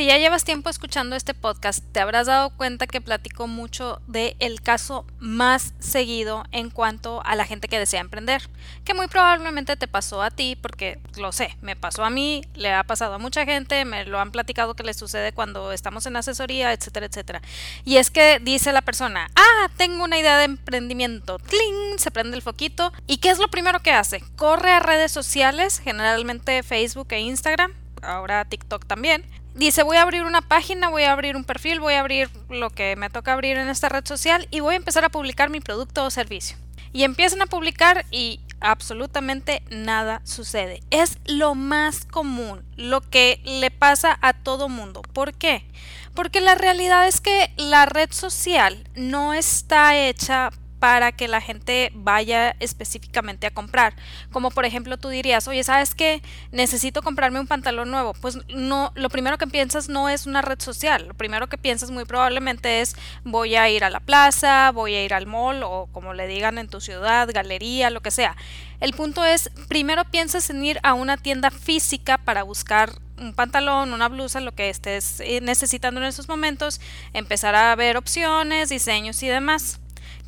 Si ya llevas tiempo escuchando este podcast, te habrás dado cuenta que platico mucho de el caso más seguido en cuanto a la gente que desea emprender, que muy probablemente te pasó a ti, porque lo sé, me pasó a mí, le ha pasado a mucha gente, me lo han platicado que le sucede cuando estamos en asesoría, etcétera, etcétera. Y es que dice la persona, ah, tengo una idea de emprendimiento, ¡Tling! se prende el foquito, ¿y qué es lo primero que hace? Corre a redes sociales, generalmente Facebook e Instagram, ahora TikTok también, dice voy a abrir una página, voy a abrir un perfil, voy a abrir lo que me toca abrir en esta red social y voy a empezar a publicar mi producto o servicio. Y empiezan a publicar y absolutamente nada sucede. Es lo más común, lo que le pasa a todo mundo. ¿Por qué? Porque la realidad es que la red social no está hecha para que la gente vaya específicamente a comprar. Como por ejemplo tú dirías, oye, ¿sabes qué? Necesito comprarme un pantalón nuevo. Pues no, lo primero que piensas no es una red social. Lo primero que piensas muy probablemente es voy a ir a la plaza, voy a ir al mall o como le digan en tu ciudad, galería, lo que sea. El punto es, primero piensas en ir a una tienda física para buscar un pantalón, una blusa, lo que estés eh, necesitando en esos momentos, empezar a ver opciones, diseños y demás.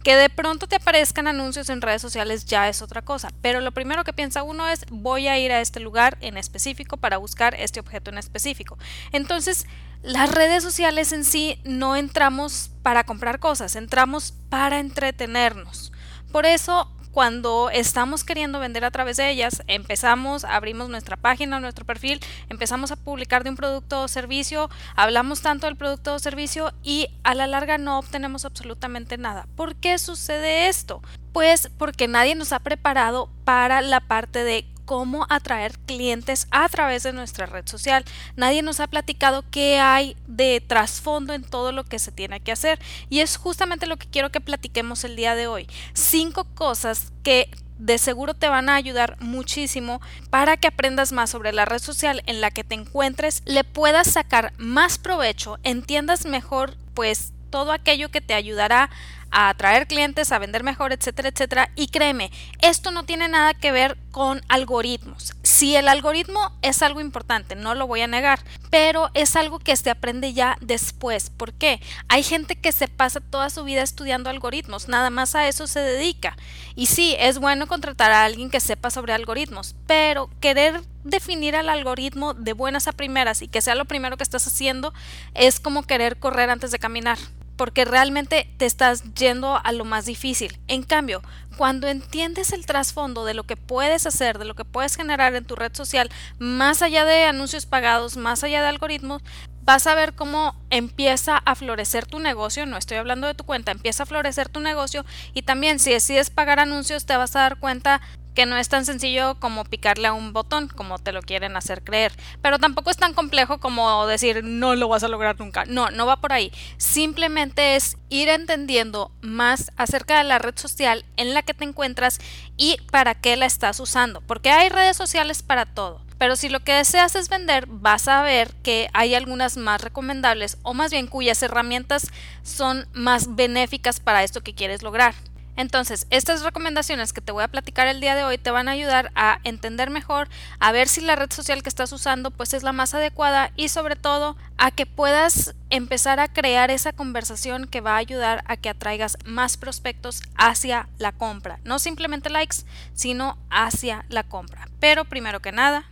Que de pronto te aparezcan anuncios en redes sociales ya es otra cosa, pero lo primero que piensa uno es voy a ir a este lugar en específico para buscar este objeto en específico. Entonces, las redes sociales en sí no entramos para comprar cosas, entramos para entretenernos. Por eso cuando estamos queriendo vender a través de ellas, empezamos, abrimos nuestra página, nuestro perfil, empezamos a publicar de un producto o servicio, hablamos tanto del producto o servicio y a la larga no obtenemos absolutamente nada. ¿Por qué sucede esto? Pues porque nadie nos ha preparado para la parte de cómo atraer clientes a través de nuestra red social. Nadie nos ha platicado qué hay de trasfondo en todo lo que se tiene que hacer. Y es justamente lo que quiero que platiquemos el día de hoy. Cinco cosas que de seguro te van a ayudar muchísimo para que aprendas más sobre la red social en la que te encuentres, le puedas sacar más provecho, entiendas mejor pues todo aquello que te ayudará a atraer clientes, a vender mejor, etcétera, etcétera. Y créeme, esto no tiene nada que ver con algoritmos. Si el algoritmo es algo importante, no lo voy a negar, pero es algo que se aprende ya después. ¿Por qué? Hay gente que se pasa toda su vida estudiando algoritmos, nada más a eso se dedica. Y sí, es bueno contratar a alguien que sepa sobre algoritmos, pero querer definir al algoritmo de buenas a primeras y que sea lo primero que estás haciendo es como querer correr antes de caminar porque realmente te estás yendo a lo más difícil. En cambio, cuando entiendes el trasfondo de lo que puedes hacer, de lo que puedes generar en tu red social, más allá de anuncios pagados, más allá de algoritmos, vas a ver cómo empieza a florecer tu negocio, no estoy hablando de tu cuenta, empieza a florecer tu negocio y también si decides pagar anuncios te vas a dar cuenta que no es tan sencillo como picarle a un botón, como te lo quieren hacer creer. Pero tampoco es tan complejo como decir no lo vas a lograr nunca. No, no va por ahí. Simplemente es ir entendiendo más acerca de la red social en la que te encuentras y para qué la estás usando. Porque hay redes sociales para todo. Pero si lo que deseas es vender, vas a ver que hay algunas más recomendables o más bien cuyas herramientas son más benéficas para esto que quieres lograr. Entonces, estas recomendaciones que te voy a platicar el día de hoy te van a ayudar a entender mejor, a ver si la red social que estás usando pues es la más adecuada y sobre todo a que puedas empezar a crear esa conversación que va a ayudar a que atraigas más prospectos hacia la compra, no simplemente likes, sino hacia la compra. Pero primero que nada,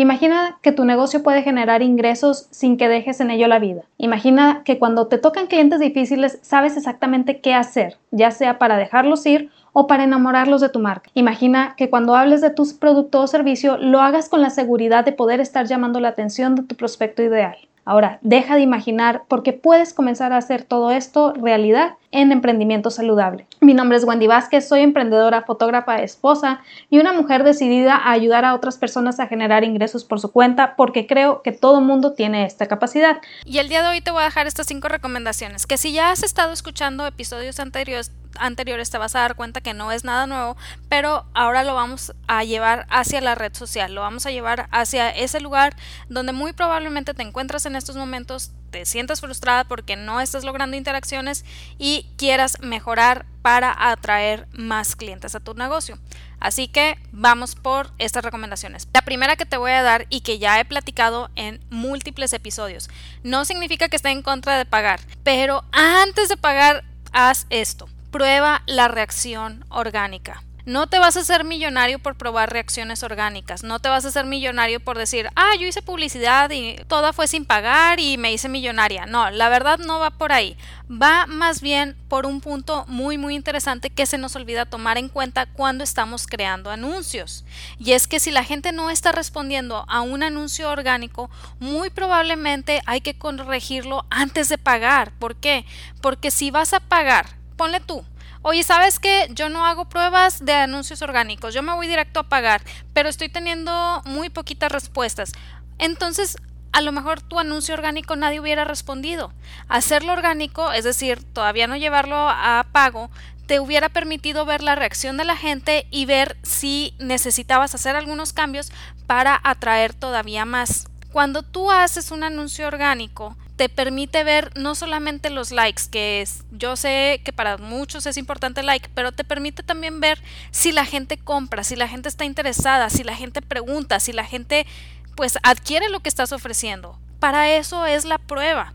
Imagina que tu negocio puede generar ingresos sin que dejes en ello la vida. Imagina que cuando te tocan clientes difíciles sabes exactamente qué hacer, ya sea para dejarlos ir o para enamorarlos de tu marca. Imagina que cuando hables de tus productos o servicio lo hagas con la seguridad de poder estar llamando la atención de tu prospecto ideal. Ahora, deja de imaginar porque puedes comenzar a hacer todo esto realidad en emprendimiento saludable. Mi nombre es Wendy Vázquez, soy emprendedora, fotógrafa, esposa y una mujer decidida a ayudar a otras personas a generar ingresos por su cuenta porque creo que todo mundo tiene esta capacidad. Y el día de hoy te voy a dejar estas cinco recomendaciones que si ya has estado escuchando episodios anteriores anteriores te vas a dar cuenta que no es nada nuevo, pero ahora lo vamos a llevar hacia la red social, lo vamos a llevar hacia ese lugar donde muy probablemente te encuentras en estos momentos, te sientas frustrada porque no estás logrando interacciones y quieras mejorar para atraer más clientes a tu negocio. Así que vamos por estas recomendaciones. La primera que te voy a dar y que ya he platicado en múltiples episodios, no significa que esté en contra de pagar, pero antes de pagar, haz esto. Prueba la reacción orgánica. No te vas a hacer millonario por probar reacciones orgánicas, no te vas a hacer millonario por decir, ah, yo hice publicidad y toda fue sin pagar y me hice millonaria. No, la verdad no va por ahí. Va más bien por un punto muy muy interesante que se nos olvida tomar en cuenta cuando estamos creando anuncios. Y es que si la gente no está respondiendo a un anuncio orgánico, muy probablemente hay que corregirlo antes de pagar. ¿Por qué? Porque si vas a pagar, ponle tú, Oye, ¿sabes qué? Yo no hago pruebas de anuncios orgánicos, yo me voy directo a pagar, pero estoy teniendo muy poquitas respuestas. Entonces, a lo mejor tu anuncio orgánico nadie hubiera respondido. Hacerlo orgánico, es decir, todavía no llevarlo a pago, te hubiera permitido ver la reacción de la gente y ver si necesitabas hacer algunos cambios para atraer todavía más. Cuando tú haces un anuncio orgánico, te permite ver no solamente los likes, que es, yo sé que para muchos es importante el like, pero te permite también ver si la gente compra, si la gente está interesada, si la gente pregunta, si la gente pues adquiere lo que estás ofreciendo. Para eso es la prueba.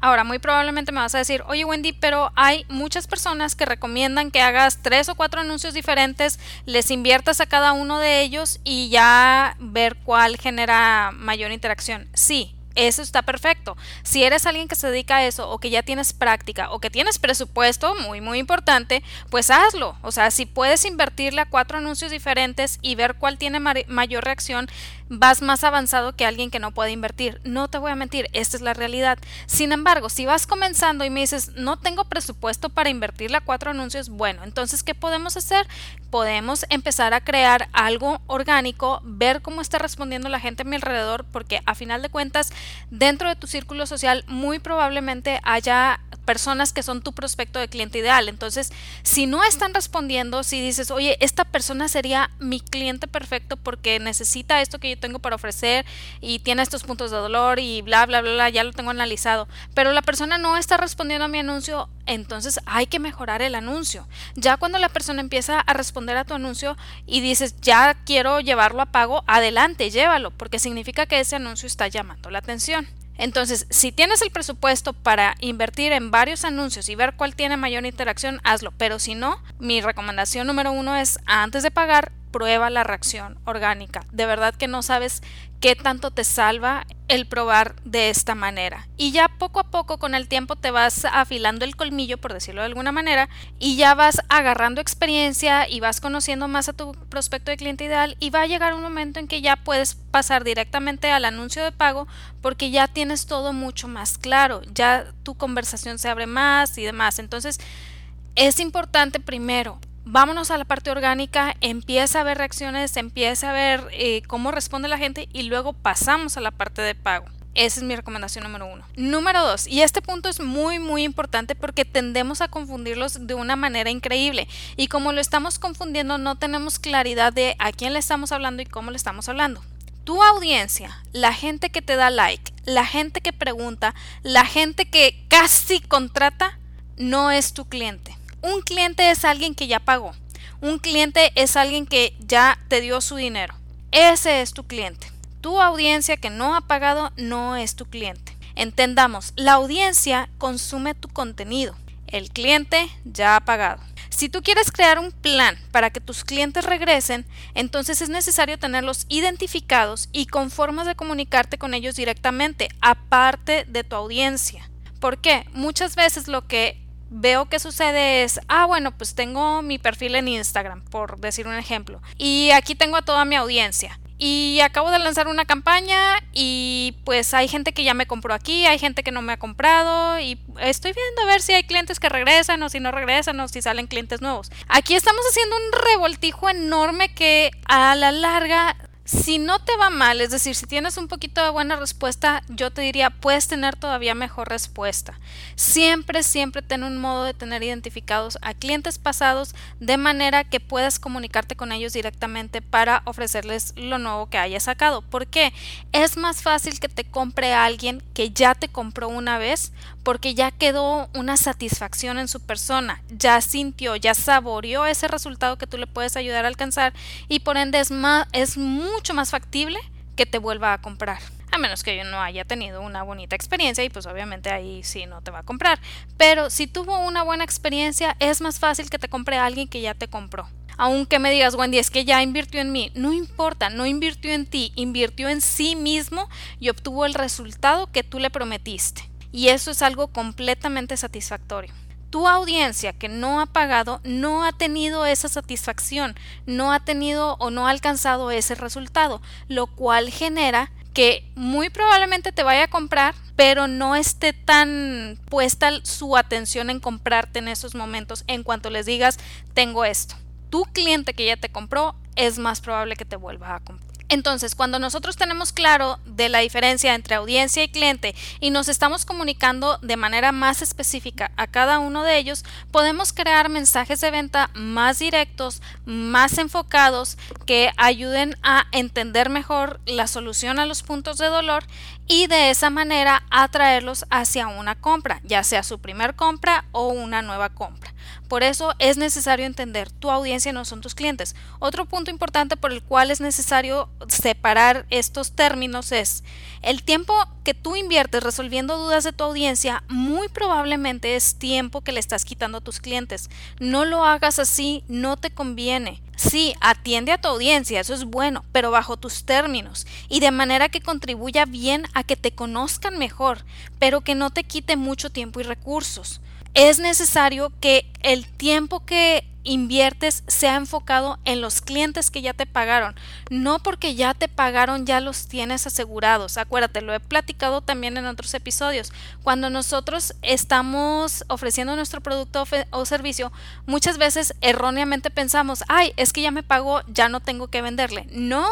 Ahora, muy probablemente me vas a decir, oye Wendy, pero hay muchas personas que recomiendan que hagas tres o cuatro anuncios diferentes, les inviertas a cada uno de ellos y ya ver cuál genera mayor interacción. Sí, eso está perfecto. Si eres alguien que se dedica a eso o que ya tienes práctica o que tienes presupuesto, muy muy importante, pues hazlo. O sea, si puedes invertirle a cuatro anuncios diferentes y ver cuál tiene mayor reacción, vas más avanzado que alguien que no puede invertir. No te voy a mentir, esta es la realidad. Sin embargo, si vas comenzando y me dices, no tengo presupuesto para invertirle a cuatro anuncios, bueno, entonces, ¿qué podemos hacer? Podemos empezar a crear algo orgánico, ver cómo está respondiendo la gente a mi alrededor, porque a final de cuentas, dentro de tu círculo social, muy probablemente haya personas que son tu prospecto de cliente ideal. Entonces, si no están respondiendo, si dices, oye, esta persona sería mi cliente perfecto porque necesita esto que yo tengo para ofrecer y tiene estos puntos de dolor y bla, bla, bla, bla, ya lo tengo analizado, pero la persona no está respondiendo a mi anuncio, entonces hay que mejorar el anuncio. Ya cuando la persona empieza a responder a tu anuncio y dices, ya quiero llevarlo a pago, adelante, llévalo, porque significa que ese anuncio está llamando la atención. Entonces, si tienes el presupuesto para invertir en varios anuncios y ver cuál tiene mayor interacción, hazlo. Pero si no, mi recomendación número uno es antes de pagar, prueba la reacción orgánica. De verdad que no sabes qué tanto te salva el probar de esta manera. Y ya poco a poco con el tiempo te vas afilando el colmillo, por decirlo de alguna manera, y ya vas agarrando experiencia y vas conociendo más a tu prospecto de cliente ideal y va a llegar un momento en que ya puedes pasar directamente al anuncio de pago porque ya tienes todo mucho más claro, ya tu conversación se abre más y demás. Entonces, es importante primero vámonos a la parte orgánica, empieza a ver reacciones, empieza a ver eh, cómo responde la gente y luego pasamos a la parte de pago. Esa es mi recomendación número uno. Número dos, y este punto es muy muy importante porque tendemos a confundirlos de una manera increíble y como lo estamos confundiendo no tenemos claridad de a quién le estamos hablando y cómo le estamos hablando. Tu audiencia, la gente que te da like, la gente que pregunta, la gente que casi contrata, no es tu cliente un cliente es alguien que ya pagó. Un cliente es alguien que ya te dio su dinero. Ese es tu cliente. Tu audiencia que no ha pagado no es tu cliente. Entendamos, la audiencia consume tu contenido. El cliente ya ha pagado. Si tú quieres crear un plan para que tus clientes regresen, entonces es necesario tenerlos identificados y con formas de comunicarte con ellos directamente, aparte de tu audiencia. ¿Por qué? Muchas veces lo que veo que sucede es, ah, bueno, pues tengo mi perfil en Instagram, por decir un ejemplo, y aquí tengo a toda mi audiencia. Y acabo de lanzar una campaña y pues hay gente que ya me compró aquí, hay gente que no me ha comprado y estoy viendo a ver si hay clientes que regresan o si no regresan o si salen clientes nuevos. Aquí estamos haciendo un revoltijo enorme que a la larga Si no te va mal, es decir, si tienes un poquito de buena respuesta, yo te diría, puedes tener todavía mejor respuesta. Siempre, siempre ten un modo de tener identificados a clientes pasados de manera que puedas comunicarte con ellos directamente para ofrecerles lo nuevo que hayas sacado. ¿Por qué? Es más fácil que te compre alguien que ya te compró una vez porque ya quedó una satisfacción en su persona, ya sintió, ya saboreó ese resultado que tú le puedes ayudar a alcanzar y por ende es, más, es mucho más factible que te vuelva a comprar. A menos que yo no haya tenido una bonita experiencia y pues obviamente ahí sí no te va a comprar. Pero si tuvo una buena experiencia es más fácil que te compre alguien que ya te compró. Aunque me digas, Wendy, es que ya invirtió en mí. No importa, no invirtió en ti, invirtió en sí mismo y obtuvo el resultado que tú le prometiste. Y eso es algo completamente satisfactorio tu audiencia que no ha pagado no ha tenido esa satisfacción, no ha tenido o no ha alcanzado ese resultado, lo cual genera que muy probablemente te vaya a comprar, pero no esté tan puesta su atención en comprarte en esos momentos en cuanto les digas tengo esto. Tu cliente que ya te compró es más probable que te vuelva a comprar. Entonces, cuando nosotros tenemos claro de la diferencia entre audiencia y cliente y nos estamos comunicando de manera más específica a cada uno de ellos, podemos crear mensajes de venta más directos, más enfocados, que ayuden a entender mejor la solución a los puntos de dolor y de esa manera atraerlos hacia una compra, ya sea su primer compra o una nueva compra. Por eso es necesario entender tu audiencia no son tus clientes. Otro punto importante por el cual es necesario separar estos términos es el tiempo que tú inviertes resolviendo dudas de tu audiencia muy probablemente es tiempo que le estás quitando a tus clientes. No lo hagas así, no te conviene. Sí, atiende a tu audiencia, eso es bueno, pero bajo tus términos y de manera que contribuya bien a que te conozcan mejor, pero que no te quite mucho tiempo y recursos es necesario que el tiempo que inviertes sea enfocado en los clientes que ya te pagaron, no porque ya te pagaron ya los tienes asegurados. Acuérdate, lo he platicado también en otros episodios. Cuando nosotros estamos ofreciendo nuestro producto o servicio, muchas veces erróneamente pensamos, ay, es que ya me pagó, ya no tengo que venderle. No,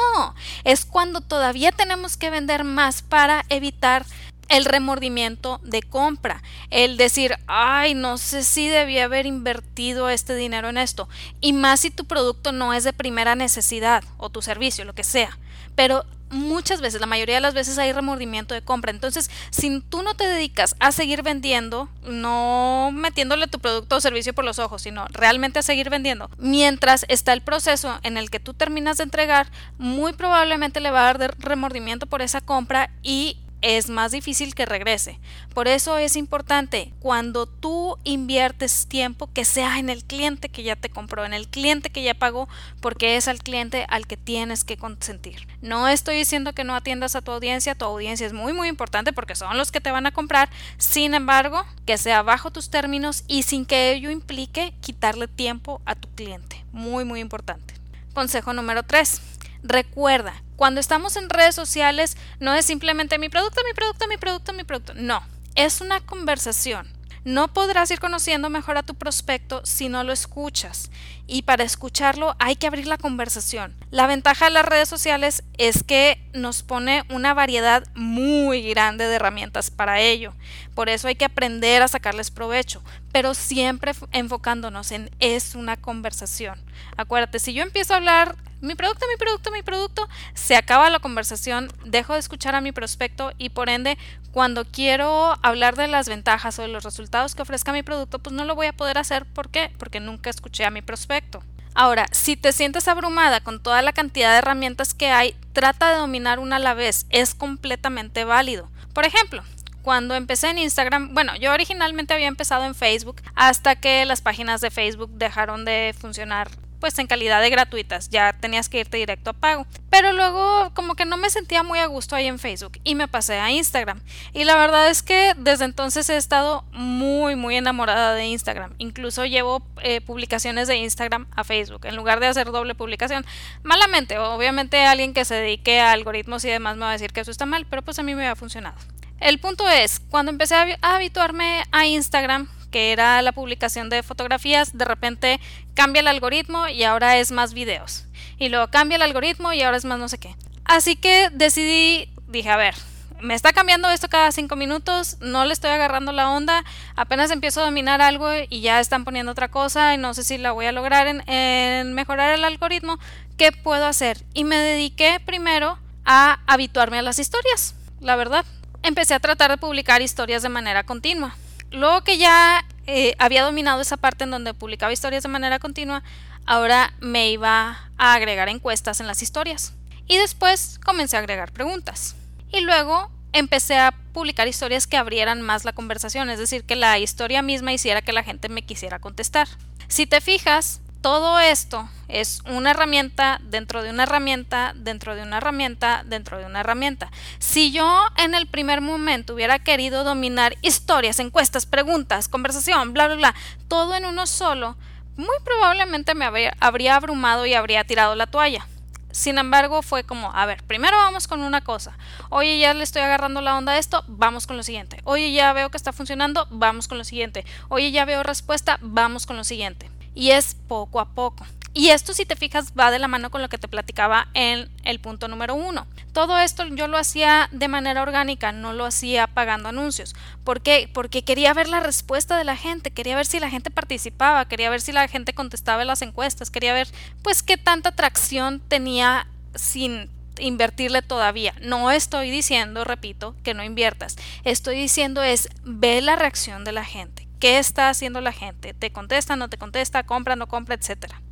es cuando todavía tenemos que vender más para evitar el remordimiento de compra, el decir, ay, no sé si debía haber invertido este dinero en esto, y más si tu producto no es de primera necesidad o tu servicio, lo que sea, pero muchas veces, la mayoría de las veces hay remordimiento de compra. Entonces, si tú no te dedicas a seguir vendiendo, no metiéndole tu producto o servicio por los ojos, sino realmente a seguir vendiendo, mientras está el proceso en el que tú terminas de entregar, muy probablemente le va a dar remordimiento por esa compra y es más difícil que regrese. Por eso es importante cuando tú inviertes tiempo que sea en el cliente que ya te compró, en el cliente que ya pagó, porque es al cliente al que tienes que consentir. No estoy diciendo que no atiendas a tu audiencia, tu audiencia es muy muy importante porque son los que te van a comprar, sin embargo, que sea bajo tus términos y sin que ello implique quitarle tiempo a tu cliente. Muy muy importante. Consejo número 3. Recuerda, cuando estamos en redes sociales no es simplemente mi producto, mi producto, mi producto, mi producto. No, es una conversación. No podrás ir conociendo mejor a tu prospecto si no lo escuchas. Y para escucharlo hay que abrir la conversación. La ventaja de las redes sociales es que nos pone una variedad muy grande de herramientas para ello. Por eso hay que aprender a sacarles provecho, pero siempre enfocándonos en es una conversación. Acuérdate, si yo empiezo a hablar mi producto, mi producto, mi producto, se acaba la conversación, dejo de escuchar a mi prospecto y por ende cuando quiero hablar de las ventajas o de los resultados que ofrezca mi producto, pues no lo voy a poder hacer. ¿Por qué? Porque nunca escuché a mi prospecto. Ahora, si te sientes abrumada con toda la cantidad de herramientas que hay, trata de dominar una a la vez. Es completamente válido. Por ejemplo, cuando empecé en Instagram, bueno, yo originalmente había empezado en Facebook hasta que las páginas de Facebook dejaron de funcionar pues en calidad de gratuitas, ya tenías que irte directo a pago. Pero luego como que no me sentía muy a gusto ahí en Facebook y me pasé a Instagram. Y la verdad es que desde entonces he estado muy muy enamorada de Instagram. Incluso llevo eh, publicaciones de Instagram a Facebook en lugar de hacer doble publicación. Malamente, obviamente alguien que se dedique a algoritmos y demás me va a decir que eso está mal, pero pues a mí me ha funcionado. El punto es, cuando empecé a habituarme a Instagram, que era la publicación de fotografías, de repente cambia el algoritmo y ahora es más videos. Y luego cambia el algoritmo y ahora es más no sé qué. Así que decidí, dije, a ver, me está cambiando esto cada cinco minutos, no le estoy agarrando la onda, apenas empiezo a dominar algo y ya están poniendo otra cosa y no sé si la voy a lograr en, mejorar el algoritmo, ¿qué puedo hacer? Y me dediqué primero a habituarme a las historias, la verdad. Empecé a tratar de publicar historias de manera continua. Luego que ya eh, había dominado esa parte en donde publicaba historias de manera continua, ahora me iba a agregar encuestas en las historias. Y después comencé a agregar preguntas. Y luego empecé a publicar historias que abrieran más la conversación, es decir, que la historia misma hiciera que la gente me quisiera contestar. Si te fijas, todo esto es una herramienta dentro de una herramienta, dentro de una herramienta, dentro de una herramienta. Si yo en el primer momento hubiera querido dominar historias, encuestas, preguntas, conversación, bla, bla, bla, todo en uno solo, muy probablemente me habría abrumado y habría tirado la toalla. Sin embargo, fue como, a ver, primero vamos con una cosa. Oye, ya le estoy agarrando la onda a esto, vamos con lo siguiente. Oye, ya veo que está funcionando, vamos con lo siguiente. Oye, ya veo respuesta, vamos con lo siguiente. Y es poco a poco. Y esto, si te fijas, va de la mano con lo que te platicaba en el punto número uno. Todo esto yo lo hacía de manera orgánica, no lo hacía pagando anuncios. ¿Por qué? Porque quería ver la respuesta de la gente, quería ver si la gente participaba, quería ver si la gente contestaba las encuestas, quería ver pues qué tanta atracción tenía sin invertirle todavía. No estoy diciendo, repito, que no inviertas. Estoy diciendo es ve la reacción de la gente. ¿Qué está haciendo la gente? ¿Te contesta, no te contesta, compra, no compra, etcétera?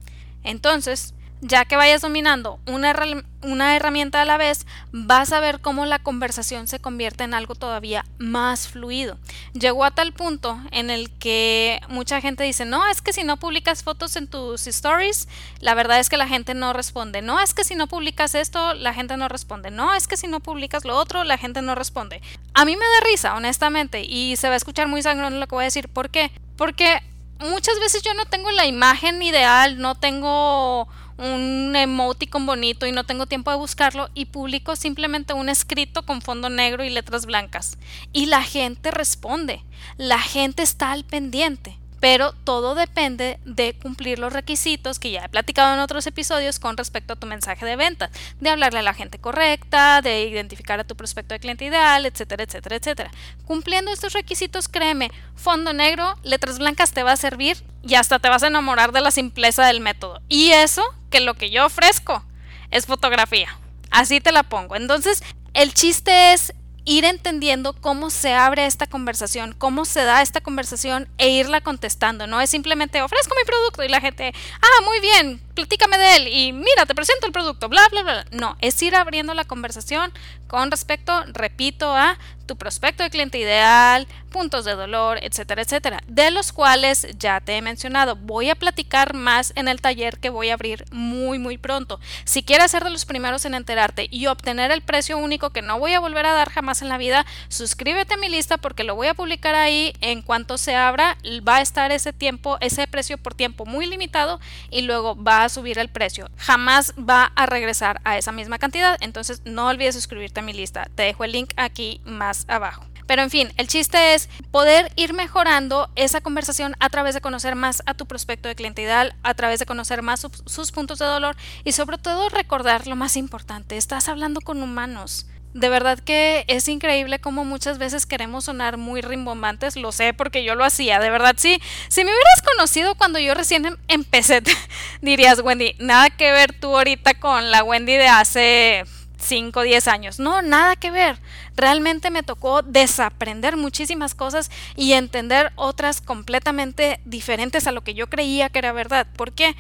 Entonces, ya que vayas dominando una, una, herramienta a la vez, vas a ver cómo la conversación se convierte en algo todavía más fluido. Llegó a tal punto en el que mucha gente dice, no, es que si no publicas fotos en tus stories, la verdad es que la gente no responde. No, es que si no publicas esto, la gente no responde. No, es que si no publicas lo otro, la gente no responde. A mí me da risa, honestamente, y se va a escuchar muy sangrón lo que voy a decir. ¿Por qué? Porque muchas veces yo no tengo la imagen ideal, no tengo un emoticon bonito y no tengo tiempo de buscarlo y publico simplemente un escrito con fondo negro y letras blancas. Y la gente responde, la gente está al pendiente pero todo depende de cumplir los requisitos que ya he platicado en otros episodios con respecto a tu mensaje de venta, de hablarle a la gente correcta, de identificar a tu prospecto de cliente ideal, etcétera, etcétera, etcétera. Cumpliendo estos requisitos, créeme, fondo negro, letras blancas te va a servir y hasta te vas a enamorar de la simpleza del método. Y eso, que lo que yo ofrezco es fotografía. Así te la pongo. Entonces, el chiste es ir entendiendo cómo se abre esta conversación, cómo se da esta conversación e irla contestando. No es simplemente ofrezco mi producto y la gente, ah, muy bien, platícame de él y mira, te presento el producto, bla, bla, bla. No, es ir abriendo la conversación con respecto, repito, a tu prospecto de cliente ideal, puntos de dolor, etcétera, etcétera, de los cuales ya te he mencionado. Voy a platicar más en el taller que voy a abrir muy, muy pronto. Si quieres ser de los primeros en enterarte y obtener el precio único que no voy a volver a dar jamás en la vida, suscríbete a mi lista porque lo voy a publicar ahí en cuanto se abra. Va a estar ese tiempo, ese precio por tiempo muy limitado y luego va a subir el precio. Jamás va a regresar a esa misma cantidad. Entonces no olvides suscribirte a mi lista. Te dejo el link aquí más abajo. Pero en fin, el chiste es poder ir mejorando esa conversación a través de conocer más a tu prospecto de cliente a través de conocer más sus puntos de dolor y sobre todo recordar lo más importante, estás hablando con humanos. De verdad que es increíble como muchas veces queremos sonar muy rimbombantes, lo sé porque yo lo hacía, de verdad sí. Si me hubieras conocido cuando yo recién em-, empecé, dirías, Wendy, nada que ver tú ahorita con la Wendy de hace 5 o 10 años. No, nada que ver. Realmente me tocó desaprender muchísimas cosas y entender otras completamente diferentes a lo que yo creía que era verdad. ¿Por qué?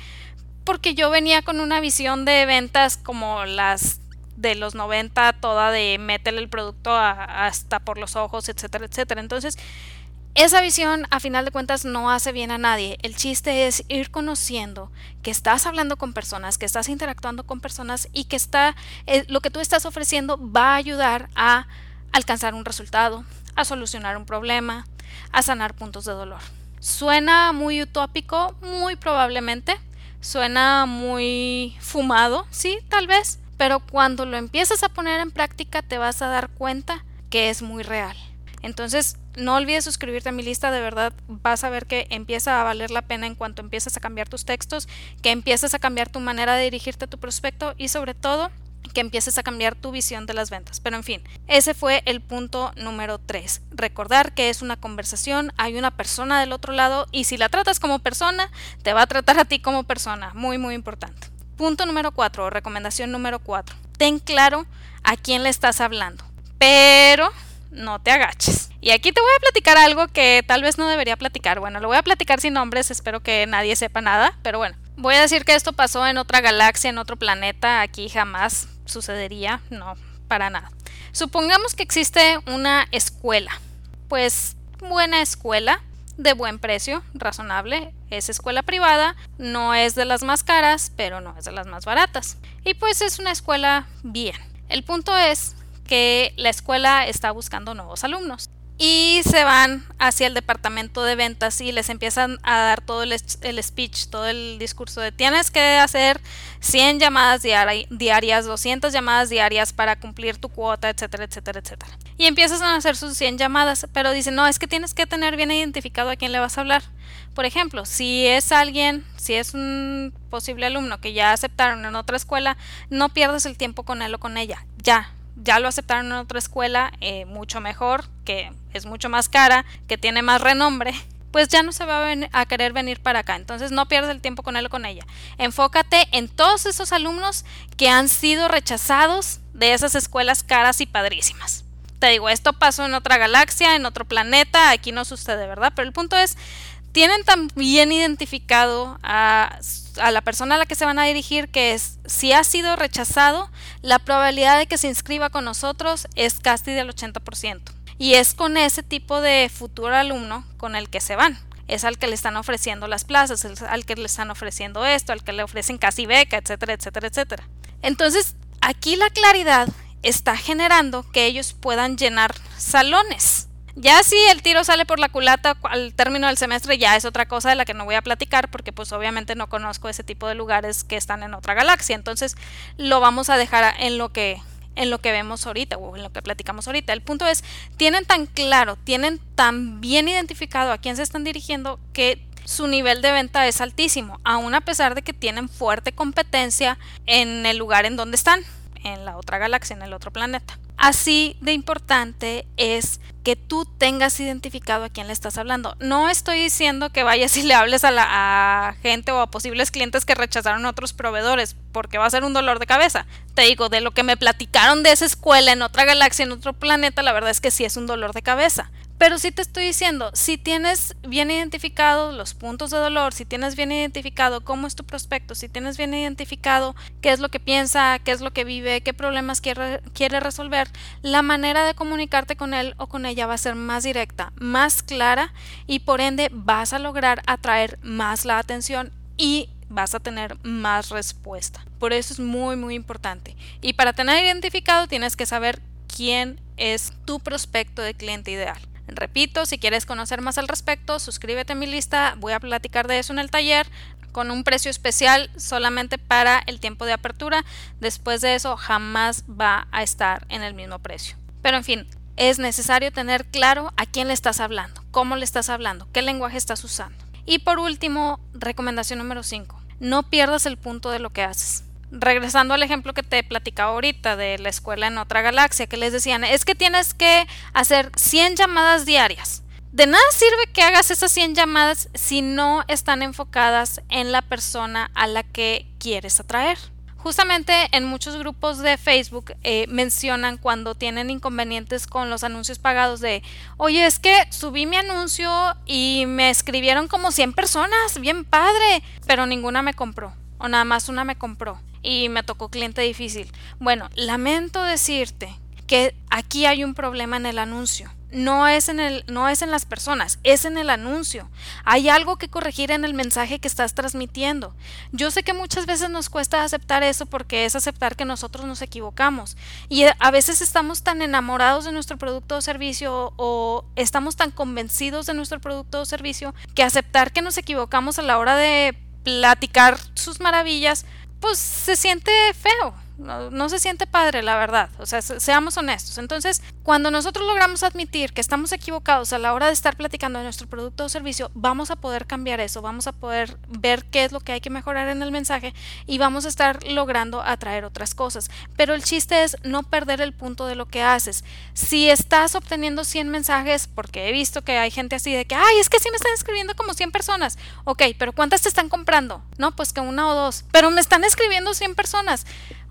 Porque yo venía con una visión de ventas como las de los 90, toda de métele el producto hasta por los ojos, etcétera, etcétera. Entonces, esa visión, a final de cuentas, no hace bien a nadie. El chiste es ir conociendo que estás hablando con personas, que estás interactuando con personas y que está, eh, lo que tú estás ofreciendo va a ayudar a alcanzar un resultado, a solucionar un problema, a sanar puntos de dolor. Suena muy utópico, muy probablemente. Suena muy fumado, sí, tal vez. Pero cuando lo empiezas a poner en práctica te vas a dar cuenta que es muy real Entonces, no olvides suscribirte a mi lista, de verdad vas a ver que empieza a valer la pena en cuanto empieces a cambiar tus textos, que empieces a cambiar tu manera de dirigirte a tu prospecto y sobre todo que empieces a cambiar tu visión de las ventas. Pero en fin, ese fue el punto número 3. Recordar que es una conversación, hay una persona del otro lado y si la tratas como persona, te va a tratar a ti como persona. Muy, muy importante. Punto número 4, recomendación número 4. Ten claro a quién le estás hablando, pero no te agaches. Y aquí te voy a platicar algo que tal vez no debería platicar. Bueno, lo voy a platicar sin nombres, espero que nadie sepa nada, pero bueno. Voy a decir que esto pasó en otra galaxia, en otro planeta, aquí jamás sucedería, no, para nada. Supongamos que existe una escuela, pues buena escuela, de buen precio, razonable, es escuela privada, no es de las más caras, pero no es de las más baratas. Y pues es una escuela bien. El punto es que la escuela está buscando nuevos alumnos y se van hacia el departamento de ventas y les empiezan a dar todo el, speech, todo el discurso de tienes que hacer 100 llamadas diarias, 200 llamadas diarias para cumplir tu cuota, etcétera, etcétera, etcétera. Y empiezas a hacer sus 100 llamadas, pero dicen, no, es que tienes que tener bien identificado a quién le vas a hablar. Por ejemplo, si es alguien, si es un posible alumno que ya aceptaron en otra escuela, no pierdas el tiempo con él o con ella. Ya, ya lo aceptaron en otra escuela, eh, mucho mejor, que es mucho más cara, que tiene más renombre, pues ya no se va a, querer venir para acá. Entonces no pierdas el tiempo con él o con ella. Enfócate en todos esos alumnos que han sido rechazados de esas escuelas caras y padrísimas. Te digo, esto pasó en otra galaxia, en otro planeta, aquí no sucede, ¿verdad? Pero el punto es, tienen tan bien identificado a, a, la persona a la que se van a dirigir que es si ha sido rechazado, la probabilidad de que se inscriba con nosotros es casi del 80%. Y es con ese tipo de futuro alumno con el que se van. Es al que le están ofreciendo las plazas, es al que le están ofreciendo esto, al que le ofrecen casi beca, etcétera, etcétera, etcétera. Entonces, aquí la claridad está generando que ellos puedan llenar salones ya si el tiro sale por la culata al término del semestre ya es otra cosa de la que no voy a platicar porque pues obviamente no conozco ese tipo de lugares que están en otra galaxia. Entonces lo vamos a dejar en lo que en lo que vemos ahorita o en lo que platicamos ahorita. El punto es, tienen tan claro, tienen tan bien identificado a quién se están dirigiendo que su nivel de venta es altísimo, aun a pesar de que tienen fuerte competencia en el lugar en donde están, en la otra galaxia, en el otro planeta. Así de importante es que tú tengas identificado a quién le estás hablando. No estoy diciendo que vayas y le hables a la gente o a posibles clientes que rechazaron otros proveedores, porque va a ser un dolor de cabeza. Te digo, de lo que me platicaron de esa escuela en otra galaxia, en otro planeta, la verdad es que sí es un dolor de cabeza. Pero sí te estoy diciendo, si tienes bien identificado los puntos de dolor, si tienes bien identificado cómo es tu prospecto, si tienes bien identificado qué es lo que piensa, qué es lo que vive, qué problemas quiere, quiere resolver, la manera de comunicarte con él o con ella va a ser más directa, más clara y por ende vas a lograr atraer más la atención y vas a tener más respuesta. Por eso es muy muy importante. Y para tener identificado tienes que saber quién es tu prospecto de cliente ideal. Repito, si quieres conocer más al respecto, suscríbete a mi lista, voy a platicar de eso en el taller con un precio especial solamente para el tiempo de apertura. Después de eso jamás va a estar en el mismo precio. Pero en fin, es necesario tener claro a quién le estás hablando, cómo le estás hablando, qué lenguaje estás usando. Y por último, recomendación número 5. No pierdas el punto de lo que haces regresando al ejemplo que te platicaba ahorita de la escuela en otra galaxia, que les decían, es que tienes que hacer 100 llamadas diarias. De nada sirve que hagas esas 100 llamadas si no están enfocadas en la persona a la que quieres atraer. Justamente en muchos grupos de Facebook eh, mencionan cuando tienen inconvenientes con los anuncios pagados de, oye, es que subí mi anuncio y me escribieron como 100 personas, bien padre, pero ninguna me compró o nada más una me compró y me tocó cliente difícil. Bueno, lamento decirte que aquí hay un problema en el anuncio. No es en el no es en las personas, es en el anuncio. Hay algo que corregir en el mensaje que estás transmitiendo. Yo sé que muchas veces nos cuesta aceptar eso porque es aceptar que nosotros nos equivocamos y a veces estamos tan enamorados de nuestro producto o servicio o estamos tan convencidos de nuestro producto o servicio que aceptar que nos equivocamos a la hora de platicar sus maravillas pues se siente feo. No, se siente padre, la verdad. O sea, seamos honestos. Entonces, cuando nosotros logramos admitir que estamos equivocados a la hora de estar platicando de nuestro producto o servicio, vamos a poder cambiar eso, vamos a poder ver qué es lo que hay que mejorar en el mensaje y vamos a estar logrando atraer otras cosas. Pero el chiste es no perder el punto de lo que haces. Si estás obteniendo 100 mensajes, porque he visto que hay gente así de que, ay, es que sí me están escribiendo como 100 personas. Ok, pero ¿cuántas te están comprando? No, pues que una o dos. Pero me están escribiendo 100 personas.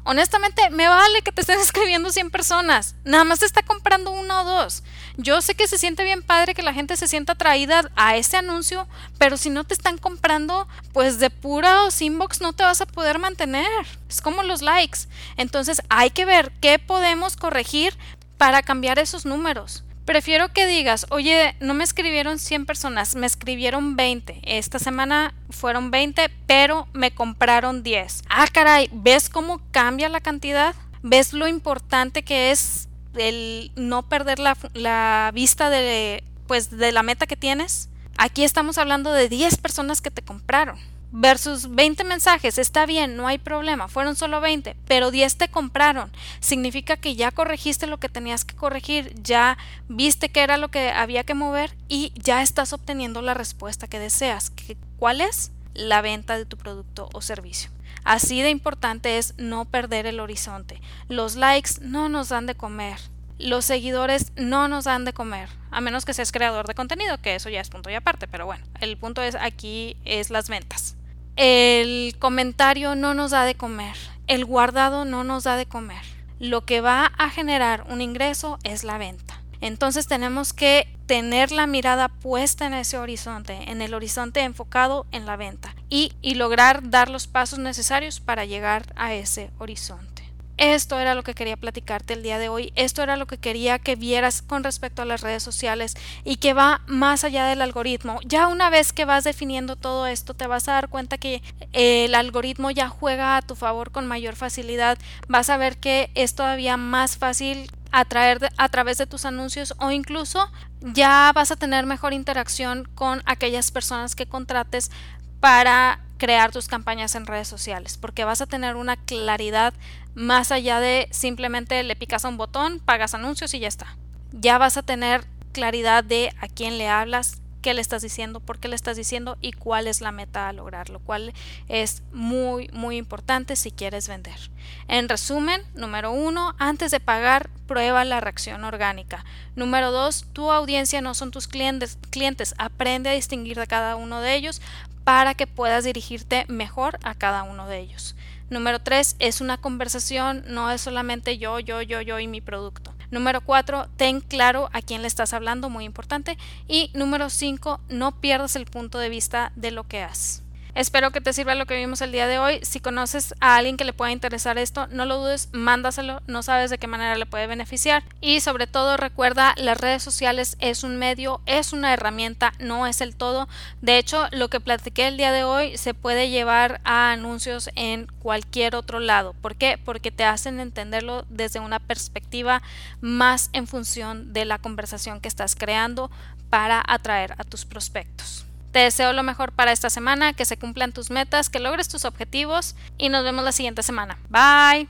Honestamente, me vale que te estén escribiendo 100 personas. Nada más te está comprando una o dos. Yo sé que se siente bien padre que la gente se sienta atraída a ese anuncio, pero si no te están comprando, pues de pura inbox no te vas a poder mantener. Es como los likes. Entonces hay que ver qué podemos corregir para cambiar esos números. Prefiero que digas, oye, no me escribieron 100 personas, me escribieron 20. Esta semana fueron 20, pero me compraron 10. Ah, caray, ¿ves cómo cambia la cantidad? ¿Ves lo importante que es el no perder la, la vista de, pues, de la meta que tienes? Aquí estamos hablando de 10 personas que te compraron versus 20 mensajes, está bien, no hay problema, fueron solo 20, pero 10 te compraron. Significa que ya corregiste lo que tenías que corregir, ya viste que era lo que había que mover y ya estás obteniendo la respuesta que deseas. ¿Cuál es? La venta de tu producto o servicio. Así de importante es no perder el horizonte. Los likes no nos dan de comer. Los seguidores no nos dan de comer, a menos que seas creador de contenido, que eso ya es punto y aparte, pero bueno, el punto es aquí es las ventas. El comentario no nos da de comer, el guardado no nos da de comer. Lo que va a generar un ingreso es la venta. Entonces tenemos que tener la mirada puesta en ese horizonte, en el horizonte enfocado en la venta y, lograr dar los pasos necesarios para llegar a ese horizonte. Esto era lo que quería platicarte el día de hoy, esto era lo que quería que vieras con respecto a las redes sociales y que va más allá del algoritmo. Ya una vez que vas definiendo todo esto, te vas a dar cuenta que el algoritmo ya juega a tu favor con mayor facilidad, vas a ver que es todavía más fácil atraer a través de tus anuncios o incluso ya vas a tener mejor interacción con aquellas personas que contrates para crear tus campañas en redes sociales, porque vas a tener una claridad más allá de simplemente le picas a un botón, pagas anuncios y ya está. Ya vas a tener claridad de a quién le hablas, qué le estás diciendo, por qué le estás diciendo y cuál es la meta a lograr, lo cual es muy, muy importante si quieres vender. En resumen, número uno, antes de pagar, prueba la reacción orgánica. Número dos, tu audiencia no son tus clientes, clientes, aprende a distinguir de cada uno de ellos para que puedas dirigirte mejor a cada uno de ellos. Número 3 es una conversación, no es solamente yo, yo, yo, yo y mi producto. Número 4, ten claro a quién le estás hablando, muy importante. Y número 5, no pierdas el punto de vista de lo que haces. Espero que te sirva lo que vimos el día de hoy. Si conoces a alguien que le pueda interesar esto, no lo dudes, mándaselo, no sabes de qué manera le puede beneficiar. Y sobre todo recuerda, las redes sociales es un medio, es una herramienta, no es el todo. De hecho, lo que platiqué el día de hoy se puede llevar a anuncios en cualquier otro lado. ¿Por qué? Porque te hacen entenderlo desde una perspectiva más en función de la conversación que estás creando para atraer a tus prospectos. Te deseo lo mejor para esta semana, que se cumplan tus metas, que logres tus objetivos y nos vemos la siguiente semana. Bye.